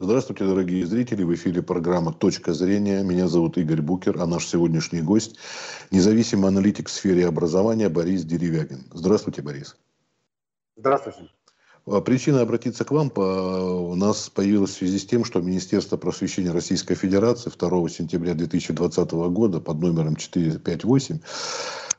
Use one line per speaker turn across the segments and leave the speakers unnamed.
Здравствуйте, дорогие зрители. В эфире программа «Точка зрения». Меня зовут Игорь Букер, а наш сегодняшний гость – независимый аналитик в сфере образования Борис Деревягин. Здравствуйте, Борис.
Здравствуйте.
А, причина обратиться к вам по, у нас появилась в связи с тем, что Министерство просвещения Российской Федерации 2 сентября 2020 года под номером 458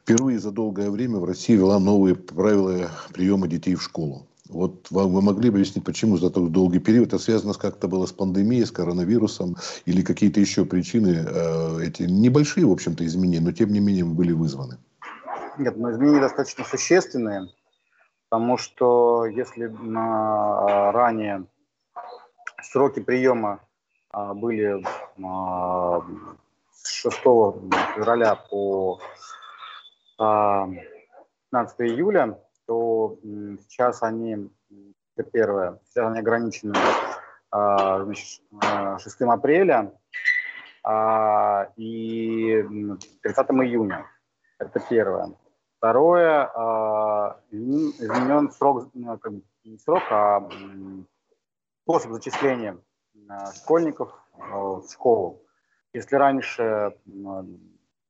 впервые за долгое время в России ввела новые правила приема детей в школу. Вот вам, вы могли бы объяснить, почему за такой долгий период? Это связано как-то было с пандемией, с коронавирусом или какие-то еще причины? Э, эти небольшие, в общем-то, изменения, но тем не менее были вызваны.
Нет, но изменения достаточно существенные, потому что если на, ранее сроки приема а, были а, с 6 февраля по а, 15 июля, то сейчас они, это первое, сейчас они ограничены а, значит, 6 а, апреля а, и 30 июня. Это первое. Второе, изменен срок, ну, как бы не срок, а способ зачисления школьников в школу. Если раньше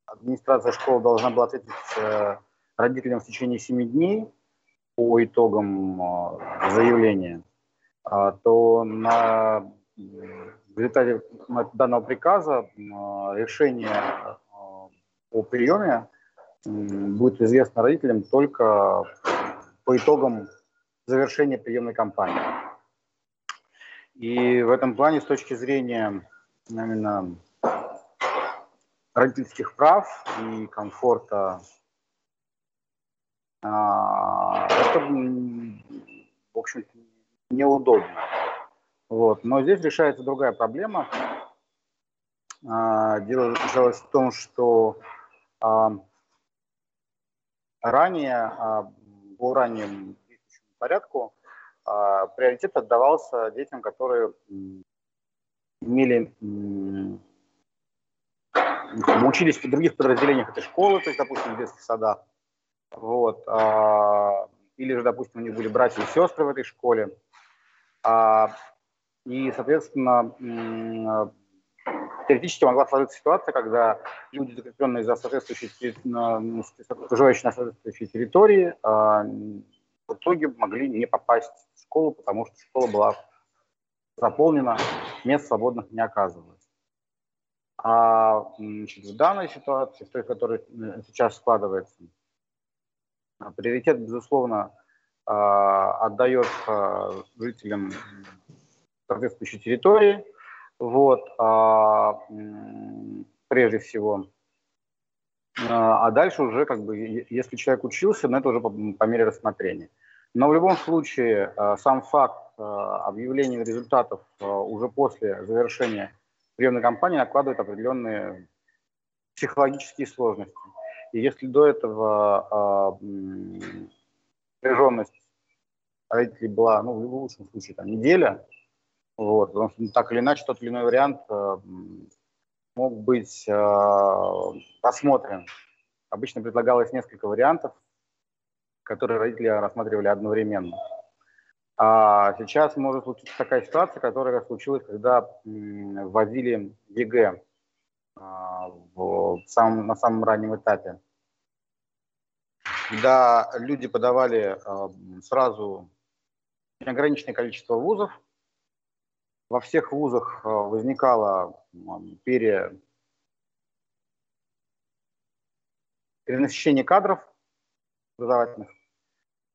администрация школы должна была ответить э, родителям в течение 7 дней, по итогам а, заявления, а, то на, в результате данного приказа а, решение о приеме будет известно родителям только по итогам завершения приемной кампании. И в этом плане, с точки зрения именно родительских прав и комфорта это, в общем неудобно. Вот. Но здесь решается другая проблема. А, дело заключалось в том, что а, ранее, по раннему порядку, приоритет отдавался детям, которые имели учились в других подразделениях этой школы, то есть, допустим, в детских садах, вот. А, или же, допустим, у них были братья и сестры в этой школе. А, и, соответственно, теоретически могла сложиться ситуация, когда люди, закрепленные за соответствующей, проживающие на соответствующей территории, а, в итоге могли не попасть в школу, потому что школа была заполнена, мест свободных не оказывалось. А значит, в данной ситуации, в той, которая э, сейчас складывается, Приоритет, безусловно, а, отдается жителям соответствующей территории, вот, а, прежде всего. А, а дальше уже, как бы, если человек учился, но это уже по, по мере рассмотрения. Но в любом случае, сам факт объявления результатов уже после завершения приемной кампании накладывает определенные психологические сложности. И если до этого э, напряженность родителей была, ну, в лучшем случае, там, неделя, вот, потому что ну, так или иначе тот или иной вариант э, мог быть э, посмотрен. Обычно предлагалось несколько вариантов, которые родители рассматривали одновременно. А сейчас может случиться такая ситуация, которая случилась, когда вводили ЕГЭ а, в самом, на самом раннем этапе. Когда люди подавали а, сразу неограниченное количество вузов, во всех вузах а, возникало пере... перенасыщение кадров образовательных.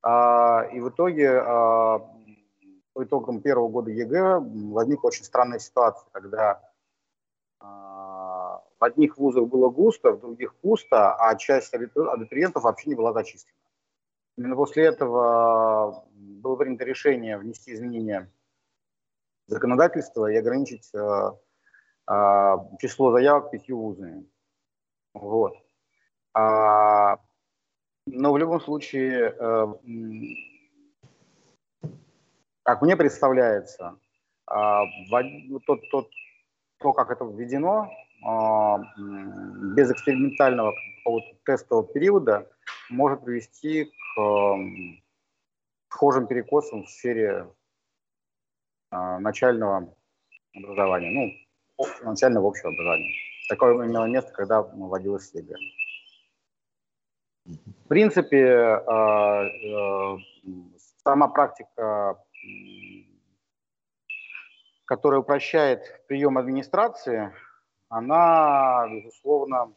И в итоге по итогам первого года ЕГЭ возникла очень странная ситуация, когда в одних вузах было густо, в других пусто, а часть абитуриентов вообще не была зачислена. Именно после этого было принято решение внести изменения в законодательство и ограничить э, э, число заявок пятью вузами. Вот. А, но в любом случае, э, как мне представляется, э, тот, тот, то, как это введено, без экспериментального тестового периода может привести к схожим перекосам в сфере а, начального образования, ну, начального общего образования. Такое имело место, когда вводилась ЕГЭ. В принципе, сама практика, которая упрощает прием администрации, она, безусловно,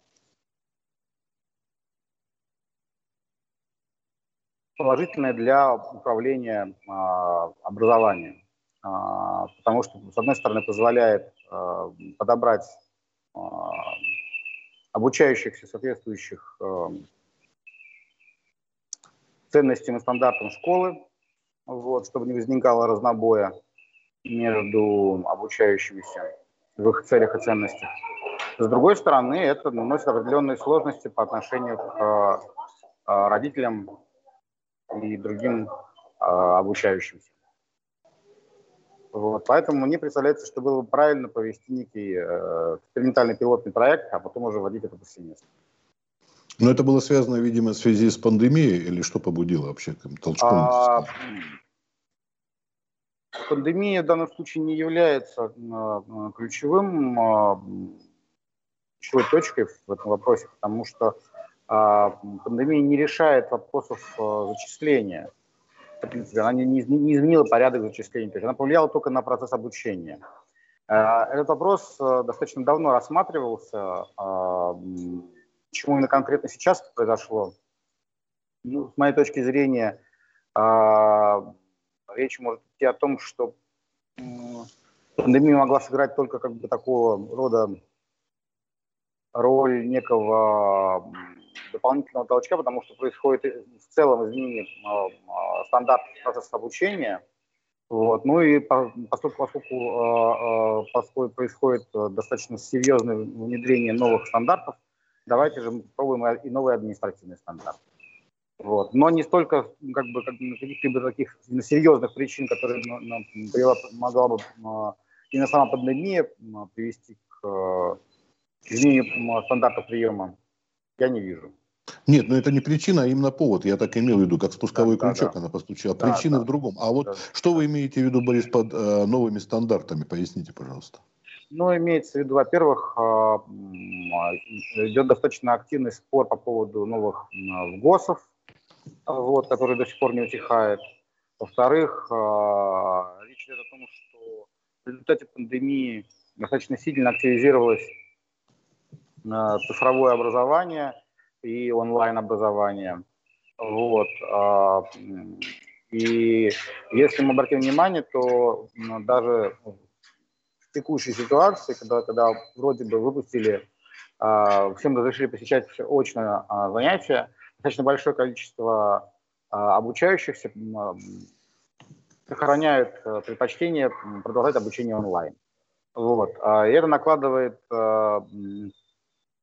положительная для управления а, образованием, а, потому что, с одной стороны, позволяет а, подобрать обучающихся соответствующих ценностям и стандартам школы, вот, чтобы не возникало разнобоя между обучающимися в их целях и ценностях. С другой стороны, это наносит определенные сложности по отношению к родителям и другим а, обучающимся. Вот, поэтому мне представляется, что было бы правильно провести некий э, экспериментальный пилотный проект, а потом уже вводить это повсеместно.
Но это было связано, видимо, в связи с пандемией или что побудило вообще к толчком? А,
пандемия в данном случае не является а, ключевым, а, ключевой точкой в этом вопросе, потому что а, пандемия не решает вопросов а, зачисления. Она не изменила порядок зачисления, она повлияла только на процесс обучения. А, этот вопрос достаточно давно рассматривался. Почему именно конкретно сейчас произошло? Ну, с моей точки зрения, речь может идти о том, что пандемия могла сыграть только как бы такого рода роль некого дополнительного толчка, потому что происходит в целом изменение а, а, стандартов процесса обучения. Вот. Ну и поскольку, поскольку, а, поскольку происходит достаточно серьезное внедрение новых стандартов, давайте же попробуем и новые административные стандарты. Вот. Но не столько как бы, как каких-либо таких серьезных причин, которые привела, могла бы и на сама пандемия привести к изменению стандартов приема, я не вижу.
Нет, но это не причина, а именно повод. Я так имел в виду, как спусковой да, крючок да, она постучала. Да, Причина да. в другом. А вот да. что вы имеете в виду, Борис, под э, новыми стандартами? Поясните, пожалуйста.
Ну, имеется в виду, во-первых, э, идет достаточно активный спор по поводу новых э, ГОСов, вот, который до сих пор не утихает. Во-вторых, э, речь идет о том, что в результате пандемии достаточно сильно активизировалось э, цифровое образование – и онлайн-образование. Вот. А, и если мы обратим внимание, то даже в текущей ситуации, когда, когда вроде бы выпустили, а, всем разрешили посещать очное а, занятия, достаточно большое количество обучающихся сохраняют э, предпочтение продолжать обучение онлайн. Вот. И это накладывает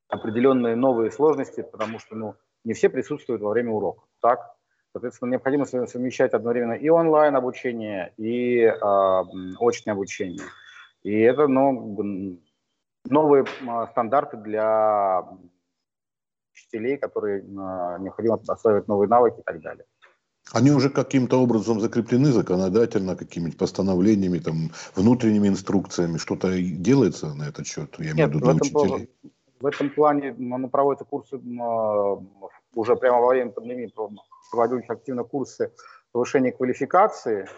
определенные новые сложности, потому что ну, не все присутствуют во время урока. Так? Соответственно, необходимо совмещать одновременно и онлайн обучение, и э, очное обучение. И это ну, новые стандарты для учителей, которые э, необходимо осваивать новые навыки и так далее.
Они уже каким-то образом закреплены законодательно, какими-то постановлениями, там, внутренними инструкциями. Что-то делается на этот счет?
Я имею в виду для учителей. В этом плане ну, проводятся курсы а, уже прямо во время пандемии, проводились активно курсы повышения квалификации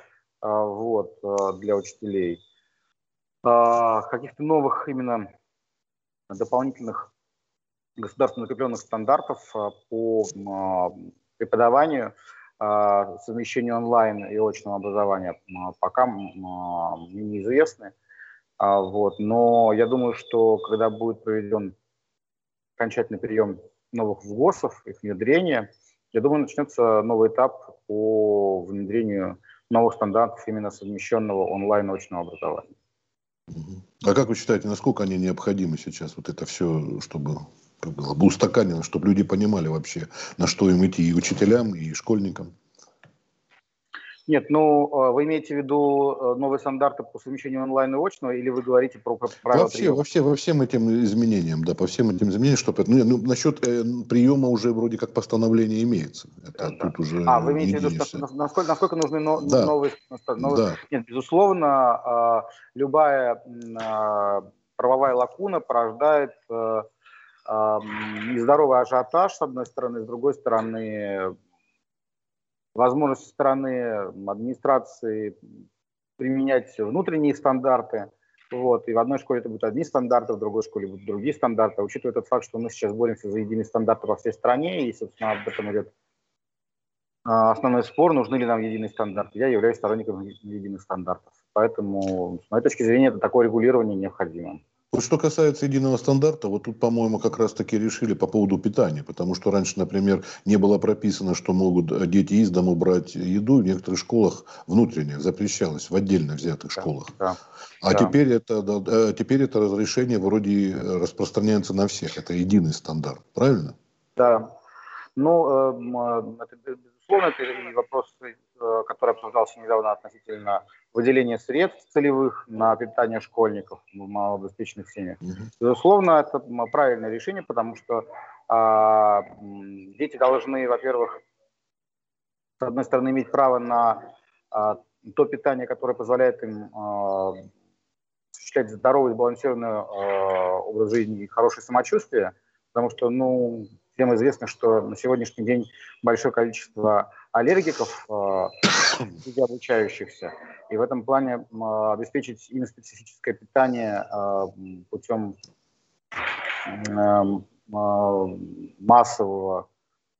а, вот, а, для учителей. Каких-то новых именно дополнительных государственно закрепленных стандартов по преподаванию, совмещению онлайн и очного образования пока мне неизвестны. Вот. Но я думаю, что когда будет проведен окончательный прием новых ВГОСов, их внедрение, я думаю, начнется новый этап по внедрению новых стандартов именно совмещенного онлайн-научного образования.
А как вы считаете, насколько они необходимы сейчас, вот это все, чтобы как было бы устаканено, чтобы люди понимали вообще, на что им идти и учителям, и школьникам?
Нет, ну э, вы имеете в виду э, новые стандарты по совмещению онлайн и очного, или вы говорите про, правила
вообще, приема? Вообще, во всем этим изменениям, да, по всем этим изменениям, что ну, ну, насчет э, приема уже вроде как постановление имеется. Это да. тут уже
А, вы имеете в виду, что, насколько, насколько нужны но, да. новые, новые... Да. Нет, безусловно, э, любая э, правовая лакуна порождает э, нездоровый ажиотаж, с одной стороны, с другой стороны, возможность со стороны администрации применять внутренние стандарты. Вот, и в одной школе это будут одни стандарты, в другой школе будут другие стандарты. Учитывая тот факт, что мы сейчас боремся за единый стандарт во всей стране, и, собственно, об этом идет а, основной спор, нужны ли нам единые стандарты. Я являюсь сторонником единых стандартов. Поэтому, с моей точки зрения, это такое регулирование необходимо.
Вот что касается единого стандарта, вот тут, по-моему, как раз-таки решили по поводу питания, потому что раньше, например, не было прописано, что могут дети из дома брать еду, в некоторых школах внутренне запрещалось, в отдельно взятых да, школах. Да, а да. Теперь, это, да, э, теперь это разрешение вроде распространяется на всех, это единый стандарт, правильно?
Да, ну, э, это, безусловно, это и вопрос, э, который обсуждался недавно относительно выделение средств целевых на питание школьников в малообеспеченных семьях. Безусловно, это правильное решение, потому что а, дети должны, во-первых, с одной стороны, иметь право на а, то питание, которое позволяет им а, осуществлять здоровый, сбалансированный а, образ жизни и хорошее самочувствие, потому что, ну, всем известно, что на сегодняшний день большое количество аллергиков э, среди обучающихся. И в этом плане обеспечить им специфическое питание э, путем эм, э, массового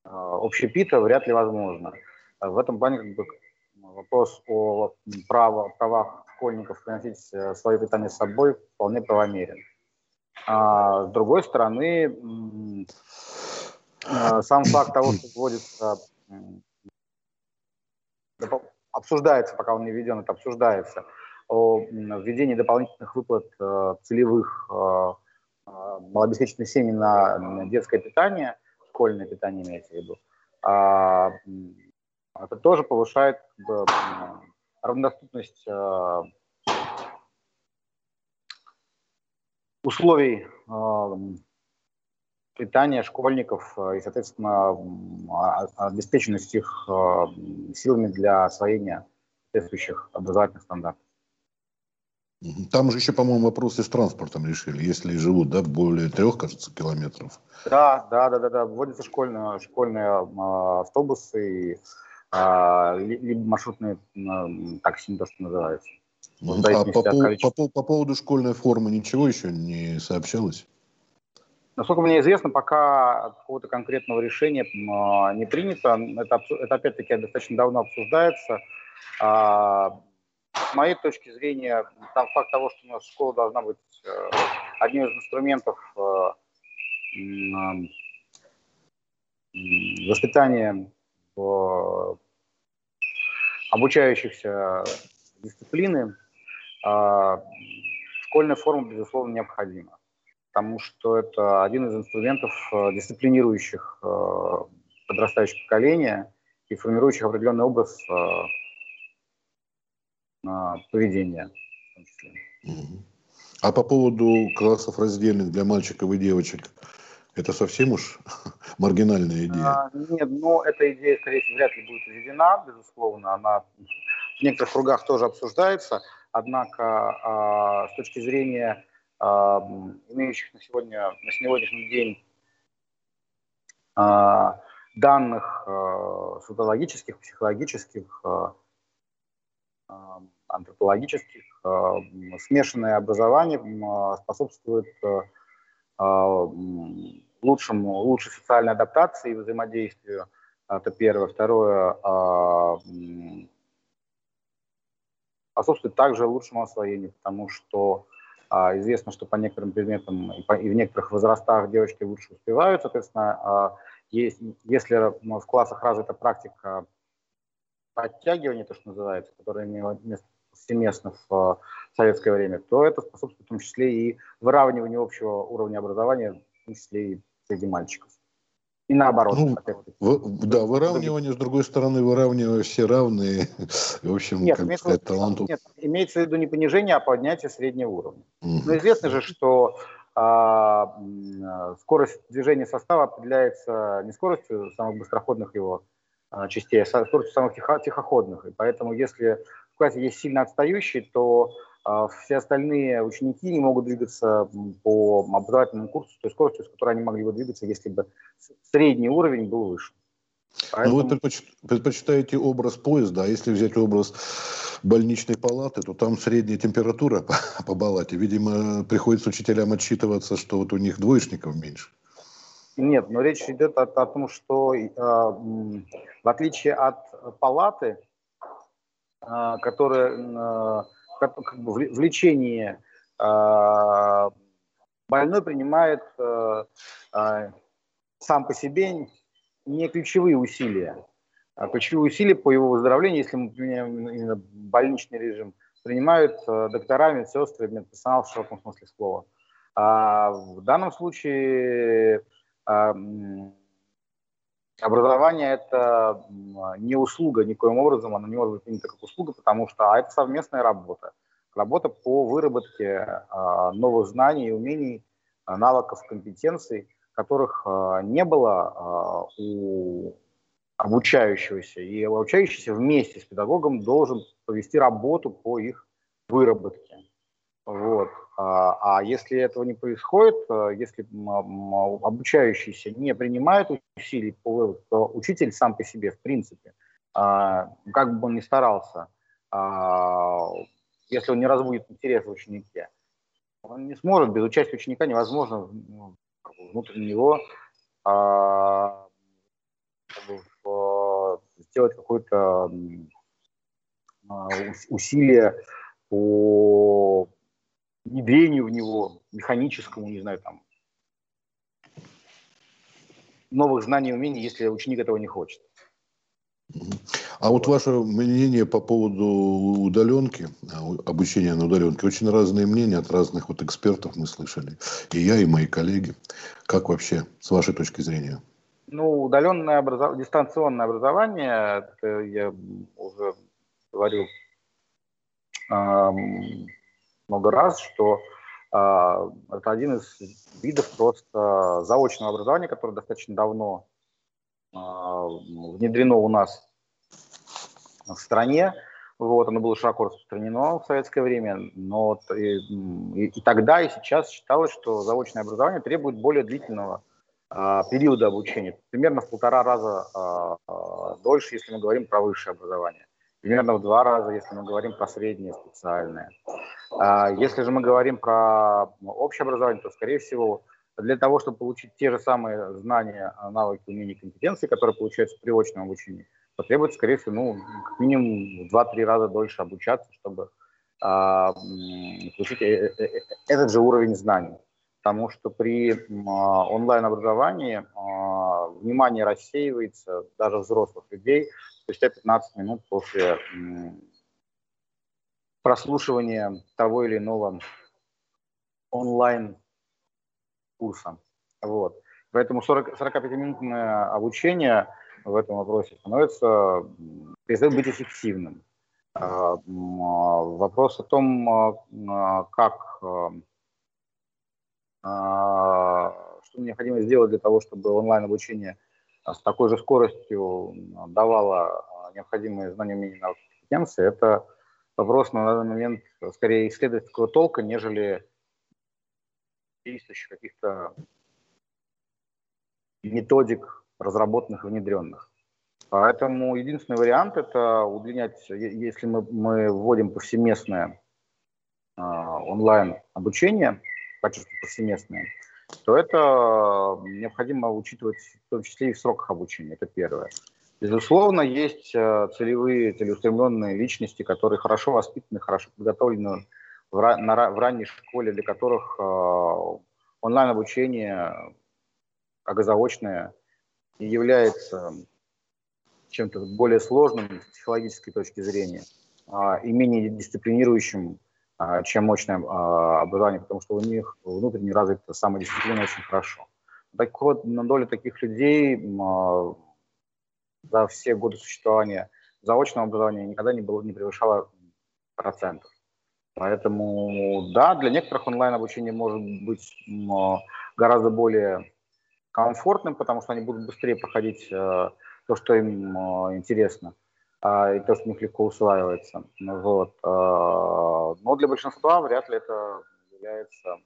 общепита вряд ли возможно. В этом плане как бы, вопрос о право, правах школьников приносить свое питание с собой вполне правомерен. А с другой стороны, сам факт того, что вводится обсуждается, пока он не введен, это обсуждается, о введении дополнительных выплат э, целевых э, э, малообеспеченных семей на детское питание, школьное питание имеется в виду, а, это тоже повышает равнодоступность условий питания школьников э, и, соответственно, а, обеспеченность их э, силами для освоения соответствующих образовательных стандартов.
Там же еще, по-моему, вопросы с транспортом решили, если живут, да, более трех, кажется, километров.
Да, да, да, да, да. Вводятся школьные, школьные э, автобусы, э, либо маршрутные э, такси, то, что называется.
А по, по, по, по поводу школьной формы ничего еще не сообщалось?
Насколько мне известно, пока какого-то конкретного решения а, не принято. Это, это опять-таки достаточно давно обсуждается. А, с моей точки зрения, там факт того, что у нас школа должна быть э, одним из инструментов э, воспитания обучающихся дисциплины, а, школьная форма, безусловно, необходима потому что это один из инструментов, э, дисциплинирующих э, подрастающее поколение и формирующих определенный образ э, поведения.
А по поводу классов раздельных для мальчиков и девочек, это совсем уж маргинальная идея? А,
нет, но эта идея, скорее всего, вряд ли будет введена, безусловно. Она в некоторых кругах тоже обсуждается. Однако а, с точки зрения имеющих на, сегодня, на сегодняшний день а, данных а, социологических, психологических, а, антропологических, смешанное образование способствует лучшему, лучшей социальной адаптации и взаимодействию. Это первое. Второе, способствует также лучшему освоению, потому что а, известно, что по некоторым предметам и, по, и в некоторых возрастах девочки лучше успевают. Соответственно, а, есть, если в классах развита практика подтягивания, то, что называется, которая имела место повсеместно в а, советское время, то это способствует в том числе и выравниванию общего уровня образования, в том числе и среди мальчиков.
И наоборот. Ну, в, да, выравнивание, с другой стороны, выравнивание все равные. В общем,
нет, как сказать, таланту. Нет, имеется в виду не понижение, а поднятие среднего уровня. Угу. Но известно же, что а, скорость движения состава определяется не скоростью самых быстроходных его а, частей, а скоростью самых тихо, тихоходных. И поэтому, если в классе есть сильно отстающий, то все остальные ученики не могут двигаться по образовательному курсу с той скоростью, с которой они могли бы двигаться, если бы средний уровень был выше.
Поэтому... Ну, вы предпочитаете образ поезда, а если взять образ больничной палаты, то там средняя температура по, по палате. Видимо, приходится учителям отчитываться, что вот у них двоечников меньше.
Нет, но речь идет о, о том, что э, в отличие от палаты, э, которая как бы в лечении а, больной принимает э, а, сам по себе не ключевые усилия. А ключевые усилия по его выздоровлению, если мы применяем именно больничный режим, принимают э, доктора, медсестры, медперсонал в широком смысле слова. А в данном случае Образование – это не услуга никоим образом, оно не может быть принято как услуга, потому что а это совместная работа. Работа по выработке а, новых знаний умений, а, навыков, компетенций, которых а, не было у обучающегося. И обучающийся вместе с педагогом должен провести работу по их выработке. Вот. А, а если этого не происходит, а, если обучающийся не принимает усилий по выводу, то учитель сам по себе, в принципе, а, как бы он ни старался, если он не разбудит интерес в ученике, он не сможет, без участия ученика невозможно ну, внутрь него сделать какое-то усилие по внедрению в него, механическому, не знаю, там, новых знаний и умений, если ученик этого не хочет.
А вот ваше мнение по поводу удаленки, а, обучения на удаленке, очень разные мнения от разных вот экспертов мы слышали. И я, и мои коллеги. Как вообще, с вашей точки зрения?
Ну, удаленное образование, дистанционное образование, это я уже говорил много раз, что э, это один из видов просто заочного образования, которое достаточно давно э, внедрено у нас в стране. Вот, оно было широко распространено в советское время, но и, и, и тогда, и сейчас считалось, что заочное образование требует более длительного э, периода обучения, примерно в полтора раза э, дольше, если мы говорим про высшее образование примерно в два раза, если мы говорим про среднее специальное. А если же мы говорим про общее образование, то, скорее всего, для того, чтобы получить те же самые знания, навыки, умения, компетенции, которые получаются при очном обучении, потребуется, скорее всего, ну, как минимум в 2-3 раза дольше обучаться, чтобы а, получить э, э, э, этот же уровень знаний. Потому что при а, онлайн-образовании а, внимание рассеивается даже взрослых людей спустя 15 минут после прослушивания того или иного онлайн курса. Вот. Поэтому 45-минутное обучение в этом вопросе становится, перестает быть эффективным. А, вопрос о том, а, как, а, что необходимо сделать для того, чтобы онлайн-обучение с такой же скоростью давала необходимые знания, умения, компетенции, это вопрос на данный момент скорее исследовательского толка, нежели действующих каких-то методик, разработанных и внедренных. Поэтому единственный вариант – это удлинять, если мы, мы вводим повсеместное э, онлайн-обучение, качество повсеместное, то это необходимо учитывать в том числе и в сроках обучения. Это первое. Безусловно, есть э, целевые, целеустремленные личности, которые хорошо воспитаны, хорошо подготовлены в, на, в ранней школе, для которых э, онлайн-обучение, и заочное, является чем-то более сложным с психологической точки зрения а, и менее дисциплинирующим, чем мощное а, образование, потому что у них внутренне развита самодисциплина очень хорошо. так вот, доля таких людей за все годы существования заочного образования никогда не, было, не превышала процентов. Поэтому, да, для некоторых онлайн-обучение может быть гораздо более комфортным, потому что они будут быстрее проходить э, то, что им интересно, и то, что у них легко усваивается. Вот. Э, но для большинства вряд ли это является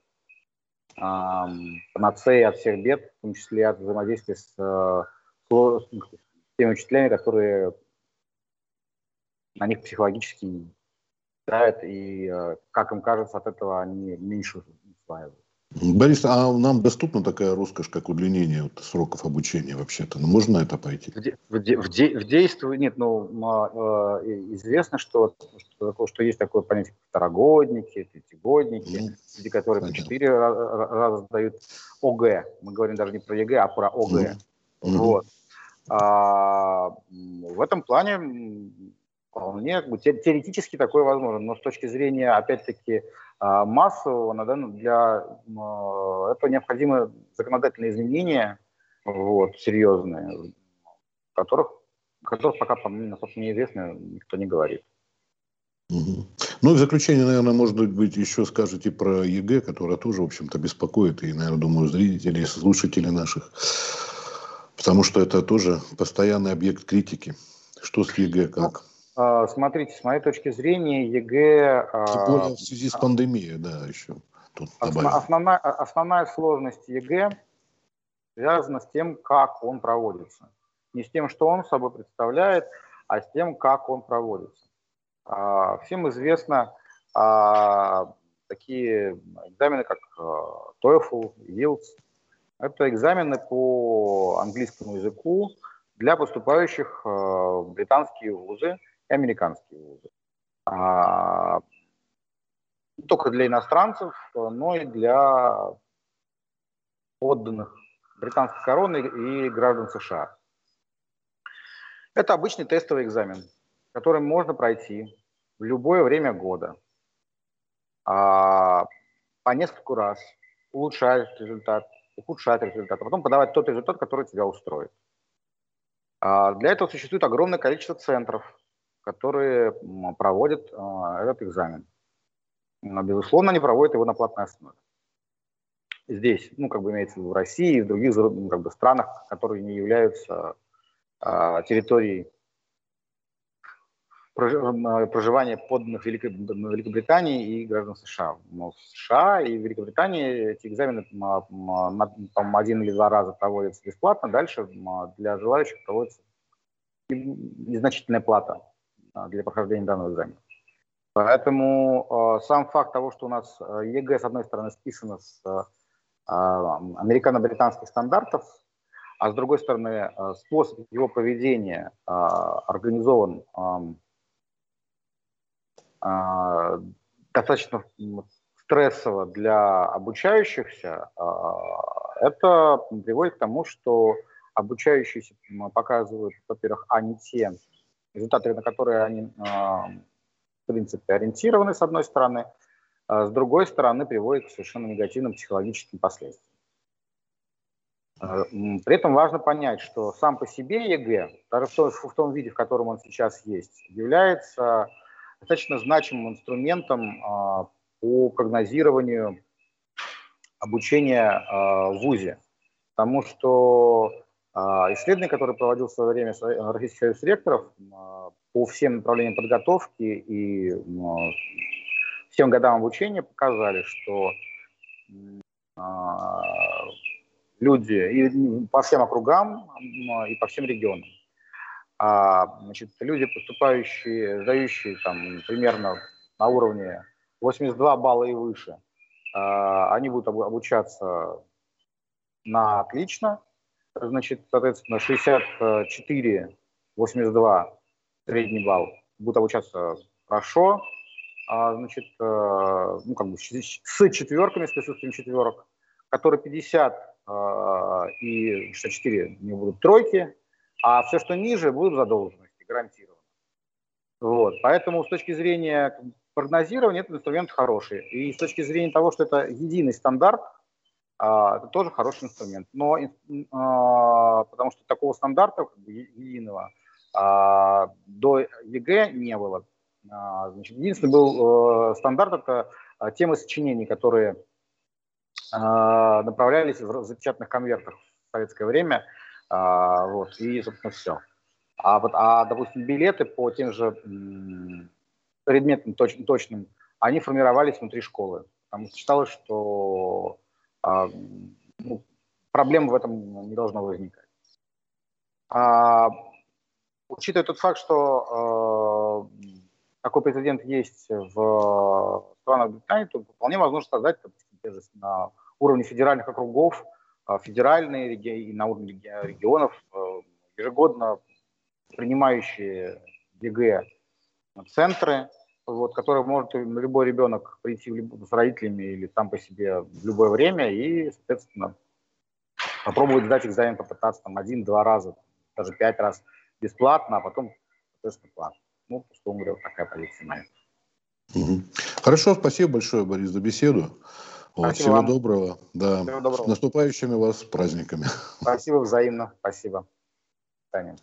панацеей от всех бед, в том числе от взаимодействия с, э, с теми учителями, которые на них психологически давят, и, э, как им кажется, от этого они меньше усваивают.
Борис, а нам доступна такая роскошь, как удлинение вот, сроков обучения вообще-то? Ну, можно на это пойти? В,
де, в, де, в, де, в действии нет, ну, э, известно, что, что, что есть такое понятие, как второгодники, третьегодники, мм. люди, которые Понятно. по четыре раза сдают ОГЭ. Мы говорим даже не про ЕГЭ, а про ОГЭ. Мм. Вот. А, в этом плане вполне теоретически такое возможно, но с точки зрения, опять-таки, а, массового, для а, этого необходимы законодательные изменения, вот, серьезные, которых, которых пока, насколько мне известно, никто не говорит.
Ну и в заключение, наверное, может быть, еще скажете про ЕГЭ, которая тоже, в общем-то, беспокоит, и, наверное, думаю, зрители, слушатели наших, потому что это тоже постоянный объект критики. Что с ЕГЭ, как?
А, смотрите, с моей точки зрения, ЕГЭ...
А, Тем более в связи с пандемией, да, еще.
Тут основная, основная сложность ЕГЭ связана с тем, как он проводится. Не с тем, что он собой представляет, а с тем, как он проводится. А, всем известно такие экзамены, как TOEFL, IELTS. Это экзамены по английскому языку для поступающих в британские вузы – и американские вузы. А, не только для иностранцев, но и для подданных британской короны и граждан США. Это обычный тестовый экзамен, который можно пройти в любое время года, а, по нескольку раз, улучшать результат, ухудшать результат, а потом подавать тот результат, который тебя устроит. А, для этого существует огромное количество центров, которые проводят а, этот экзамен. Безусловно, они проводят его на платной основе. Здесь, ну, как бы имеется в России и в других ну, как бы, странах, которые не являются а, территорией проживания подданных Великобритании и граждан США. Но в США и Великобритании эти экзамены, по один или два раза проводятся бесплатно, дальше для желающих проводится незначительная плата а, для прохождения данного экзамена. Поэтому э, сам факт того, что у нас а, ЕГЭ, с одной стороны, списано с э, американо-британских стандартов, а с другой стороны, э, способ его проведения э, организован э, достаточно стрессово для обучающихся, это приводит к тому, что обучающиеся показывают, во-первых, а не те результаты, на которые они, а, в принципе, ориентированы, с одной стороны, а с другой стороны, приводит к совершенно негативным психологическим последствиям. А, при этом важно понять, что сам по себе ЕГЭ, даже в том, в том виде, в котором он сейчас есть, является достаточно значимым инструментом по прогнозированию обучения в ВУЗе. Потому что а, исследование, которое проводил в свое время Российский союз ректоров а, по всем направлениям подготовки и всем годам обучения показали, что а, люди и по всем округам и по всем регионам, значит, люди, поступающие, сдающие там примерно на уровне 82 балла и выше, они будут обучаться на отлично, значит, соответственно, 64, 82 средний балл будут обучаться хорошо, а, значит, э, ну, как бы с четверками, с присутствием четверок, которые 50 э, и 64 не будут тройки, а все, что ниже, будут задолженности, гарантированно. Вот. Поэтому с точки зрения прогнозирования этот инструмент хороший. И с точки зрения того, что это единый стандарт, это тоже хороший инструмент. Но а, потому что такого стандарта единого а, до ЕГЭ не было. Значит, единственный был э, стандарт это темы сочинений, которые направлялись в запечатанных конвертах в советское время. Вот, и, собственно, все. А, вот, а, допустим, билеты по тем же предметам точ, точным, они формировались внутри школы. Потому что считалось, что а, ну, проблем в этом не должно возникать. А, учитывая тот факт, что э, такой прецедент есть в странах Британии, то вполне возможно создать допустим, на уровне федеральных округов, федеральные и на уровне регионов ежегодно принимающие ЕГЭ центры, вот, которые может любой ребенок прийти с родителями или сам по себе в любое время и, соответственно, попробовать сдать экзамен, попытаться там один-два раза, даже пять раз бесплатно, а потом, соответственно, платно. Ну, что говоря, вот такая позиция моя.
Хорошо, спасибо большое, Борис, за беседу. Вот, всего вам. доброго. Да. Всего доброго. С наступающими вас праздниками.
Спасибо взаимно. Спасибо. До